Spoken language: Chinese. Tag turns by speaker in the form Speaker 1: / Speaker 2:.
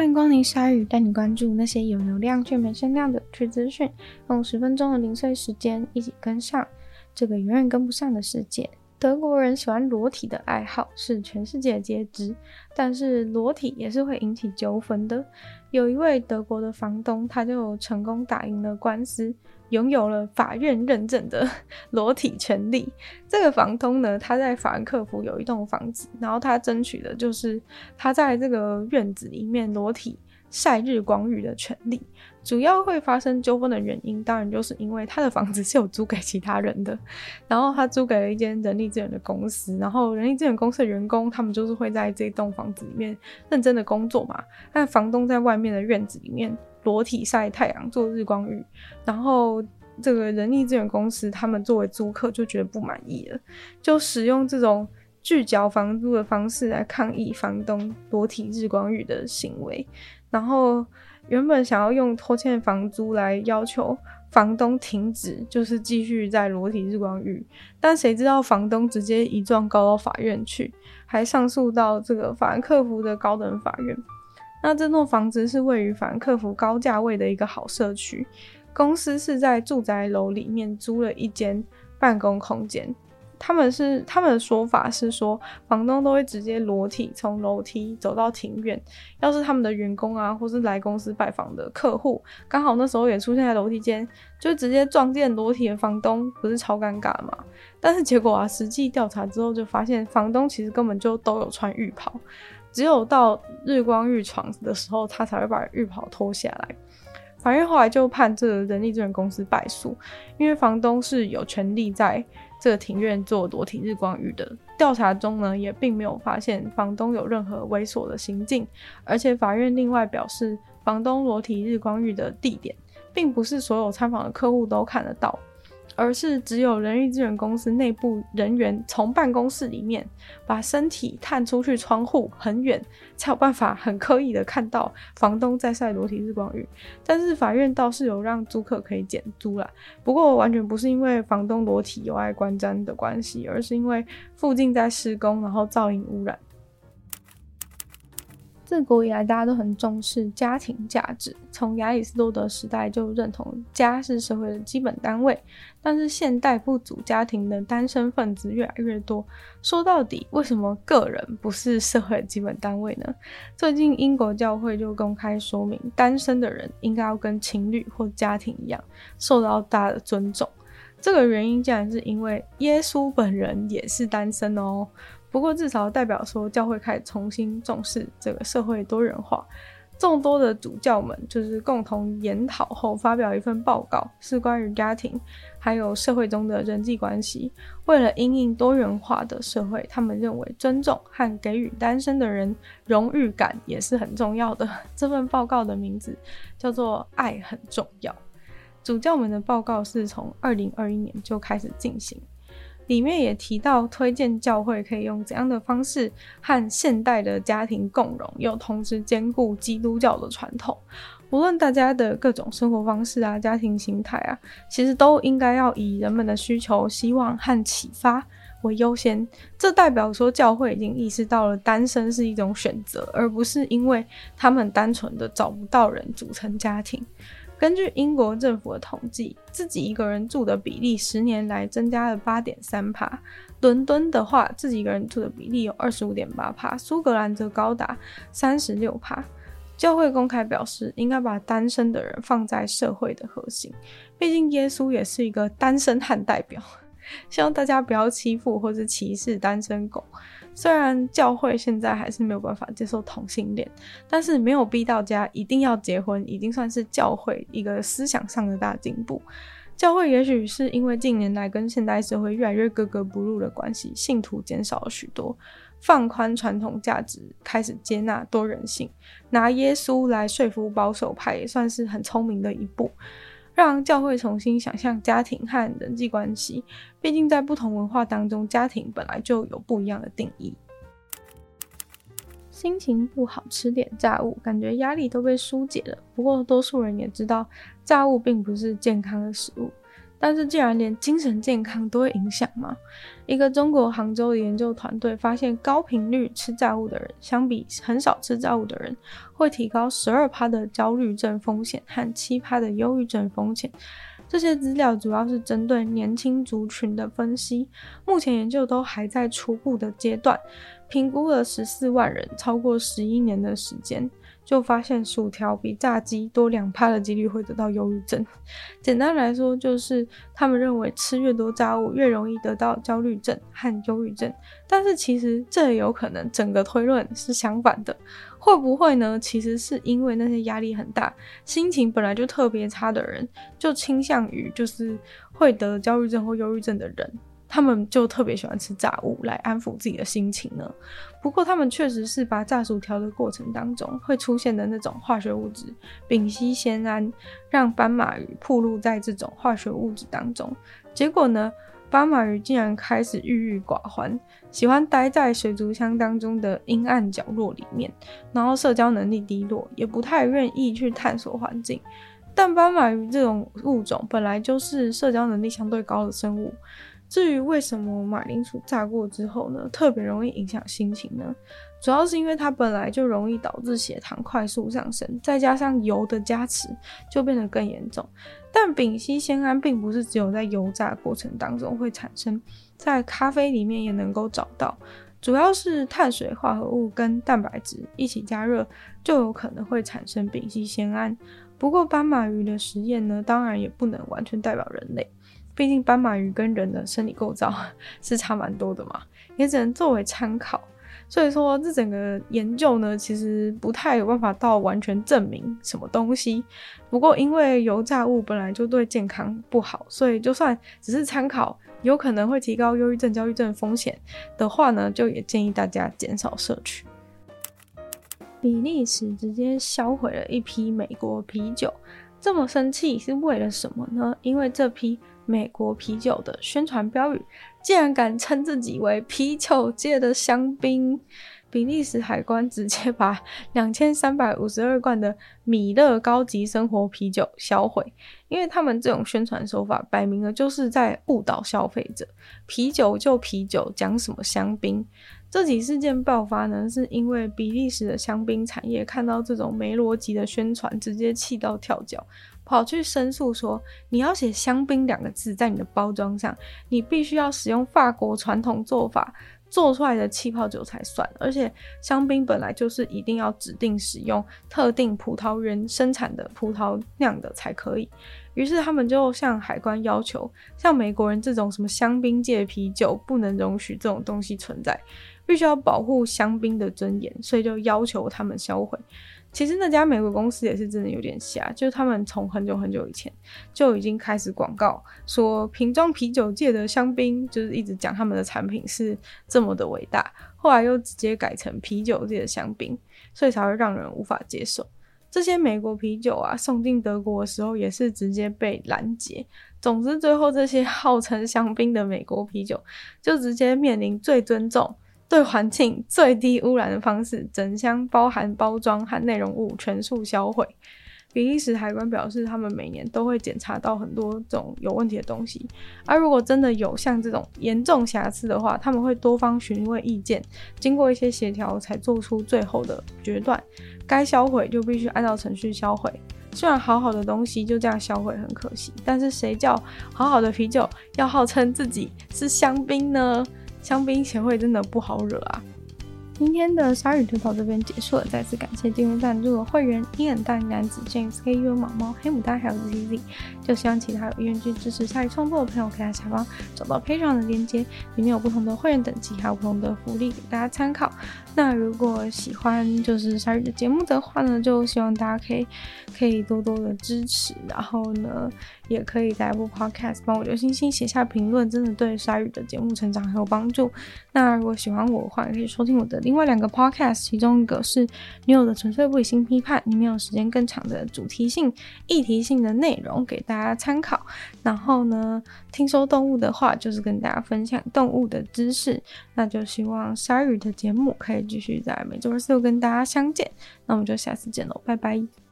Speaker 1: 欢迎光临鲨鱼，带你关注那些有流量却没声量的趣资讯，用十分钟的零碎时间，一起跟上这个永远跟不上的世界。德国人喜欢裸体的爱好是全世界皆知，但是裸体也是会引起纠纷的。有一位德国的房东，他就成功打赢了官司，拥有了法院认证的 裸体权利。这个房东呢，他在法兰克福有一栋房子，然后他争取的就是他在这个院子里面裸体。晒日光浴的权利，主要会发生纠纷的原因，当然就是因为他的房子是有租给其他人的，然后他租给了一间人力资源的公司，然后人力资源公司的员工，他们就是会在这栋房子里面认真的工作嘛，但房东在外面的院子里面裸体晒太阳做日光浴，然后这个人力资源公司他们作为租客就觉得不满意了，就使用这种拒缴房租的方式来抗议房东裸体日光浴的行为。然后原本想要用拖欠房租来要求房东停止，就是继续在裸体日光浴，但谁知道房东直接一状告到法院去，还上诉到这个法兰克福的高等法院。那这栋房子是位于法兰克福高价位的一个好社区，公司是在住宅楼里面租了一间办公空间。他们是他们的说法是说，房东都会直接裸体从楼梯走到庭院。要是他们的员工啊，或是来公司拜访的客户，刚好那时候也出现在楼梯间，就直接撞见裸体的房东，不是超尴尬吗？但是结果啊，实际调查之后就发现，房东其实根本就都有穿浴袍，只有到日光浴床的时候，他才会把浴袍脱下来。法院后来就判这人力资源公司败诉，因为房东是有权利在。这个庭院做裸体日光浴的调查中呢，也并没有发现房东有任何猥琐的行径，而且法院另外表示，房东裸体日光浴的地点，并不是所有参访的客户都看得到。而是只有人力资源公司内部人员从办公室里面把身体探出去窗户很远，才有办法很刻意的看到房东在晒裸体日光浴。但是法院倒是有让租客可以减租啦，不过完全不是因为房东裸体有碍观瞻的关系，而是因为附近在施工，然后噪音污染。自古以来，大家都很重视家庭价值。从亚里士多德时代就认同家是社会的基本单位，但是现代不组家庭的单身分子越来越多。说到底，为什么个人不是社会的基本单位呢？最近英国教会就公开说明，单身的人应该要跟情侣或家庭一样，受到大家的尊重。这个原因竟然是因为耶稣本人也是单身哦。不过至少代表说，教会开始重新重视这个社会多元化。众多的主教们就是共同研讨后发表一份报告，是关于家庭还有社会中的人际关系。为了因应多元化的社会，他们认为尊重和给予单身的人荣誉感也是很重要的。这份报告的名字叫做《爱很重要》。主教们的报告是从二零二一年就开始进行。里面也提到，推荐教会可以用怎样的方式和现代的家庭共融，又同时兼顾基督教的传统。无论大家的各种生活方式啊、家庭形态啊，其实都应该要以人们的需求、希望和启发为优先。这代表说，教会已经意识到了单身是一种选择，而不是因为他们单纯的找不到人组成家庭。根据英国政府的统计，自己一个人住的比例十年来增加了八点三帕。伦敦的话，自己一个人住的比例有二十五点八帕，苏格兰则高达三十六帕。教会公开表示，应该把单身的人放在社会的核心，毕竟耶稣也是一个单身汉代表。希望大家不要欺负或是歧视单身狗。虽然教会现在还是没有办法接受同性恋，但是没有逼到家一定要结婚，已经算是教会一个思想上的大进步。教会也许是因为近年来跟现代社会越来越格格不入的关系，信徒减少了许多，放宽传统价值，开始接纳多人性，拿耶稣来说服保守派，也算是很聪明的一步。让教会重新想象家庭和人际关系，毕竟在不同文化当中，家庭本来就有不一样的定义。心情不好，吃点炸物，感觉压力都被疏解了。不过，多数人也知道，炸物并不是健康的食物。但是既然连精神健康都会影响吗，一个中国杭州的研究团队发现，高频率吃炸物的人，相比很少吃炸物的人，会提高十二趴的焦虑症风险和七趴的忧郁症风险。这些资料主要是针对年轻族群的分析，目前研究都还在初步的阶段，评估了十四万人，超过十一年的时间，就发现薯条比炸鸡多两趴的几率会得到忧郁症。简单来说，就是他们认为吃越多炸物越容易得到焦虑症和忧郁症，但是其实这也有可能整个推论是相反的。会不会呢？其实是因为那些压力很大、心情本来就特别差的人，就倾向于就是会得焦虑症或忧郁症的人，他们就特别喜欢吃炸物来安抚自己的心情呢。不过他们确实是把炸薯条的过程当中会出现的那种化学物质丙烯酰胺，让斑马鱼暴露在这种化学物质当中，结果呢，斑马鱼竟然开始郁郁寡欢，喜欢待在水族箱当中的阴暗角落里面，然后社交能力低落，也不太愿意去探索环境。但斑马鱼这种物种本来就是社交能力相对高的生物。至于为什么马铃薯炸过之后呢，特别容易影响心情呢？主要是因为它本来就容易导致血糖快速上升，再加上油的加持，就变得更严重。但丙烯酰胺并不是只有在油炸过程当中会产生，在咖啡里面也能够找到，主要是碳水化合物跟蛋白质一起加热，就有可能会产生丙烯酰胺。不过斑马鱼的实验呢，当然也不能完全代表人类。毕竟斑马鱼跟人的生理构造 是差蛮多的嘛，也只能作为参考。所以说，这整个研究呢，其实不太有办法到完全证明什么东西。不过，因为油炸物本来就对健康不好，所以就算只是参考，有可能会提高忧郁症、焦虑症风险的话呢，就也建议大家减少摄取。比利时直接销毁了一批美国啤酒。这么生气是为了什么呢？因为这批美国啤酒的宣传标语竟然敢称自己为啤酒界的香槟，比利时海关直接把两千三百五十二罐的米勒高级生活啤酒销毁，因为他们这种宣传手法摆明了就是在误导消费者，啤酒就啤酒，讲什么香槟。这起事件爆发呢，是因为比利时的香槟产业看到这种没逻辑的宣传，直接气到跳脚，跑去申诉说：你要写“香槟”两个字在你的包装上，你必须要使用法国传统做法做出来的气泡酒才算。而且香槟本来就是一定要指定使用特定葡萄园生产的葡萄酿的才可以。于是他们就向海关要求，像美国人这种什么香槟界啤酒不能容许这种东西存在。必须要保护香槟的尊严，所以就要求他们销毁。其实那家美国公司也是真的有点瞎，就是他们从很久很久以前就已经开始广告说瓶装啤酒界的香槟，就是一直讲他们的产品是这么的伟大。后来又直接改成啤酒界的香槟，所以才会让人无法接受。这些美国啤酒啊，送进德国的时候也是直接被拦截。总之，最后这些号称香槟的美国啤酒就直接面临最尊重。对环境最低污染的方式，整箱包含包装和内容物全数销毁。比利时海关表示，他们每年都会检查到很多种有问题的东西，而如果真的有像这种严重瑕疵的话，他们会多方询问意见，经过一些协调才做出最后的决断。该销毁就必须按照程序销毁。虽然好好的东西就这样销毁很可惜，但是谁叫好好的啤酒要号称自己是香槟呢？香槟协会真的不好惹啊！今天的鲨鱼吐槽这边结束了，再次感谢订阅赞助的会员：伊恩、大男子、James、KU、毛毛、黑牡丹还有 ZZ。就希望其他有意愿去支持鲨鱼创作的朋友，可以在下方找到 Patreon 的链接，里面有不同的会员等级，还有不同的福利给大家参考。那如果喜欢就是鲨鱼的节目的话呢，就希望大家可以可以多多的支持，然后呢，也可以在播 podcast 帮我留星星、写下评论，真的对鲨鱼的节目成长很有帮助。那如果喜欢我的话，也可以收听我的另外两个 Podcast，其中一个是女友的纯粹不理性批判，里面有时间更长的主题性、议题性的内容给大家参考。然后呢，听说动物的话，就是跟大家分享动物的知识。那就希望鲨鱼的节目可以继续在每周二、四、跟大家相见。那我们就下次见喽，拜拜。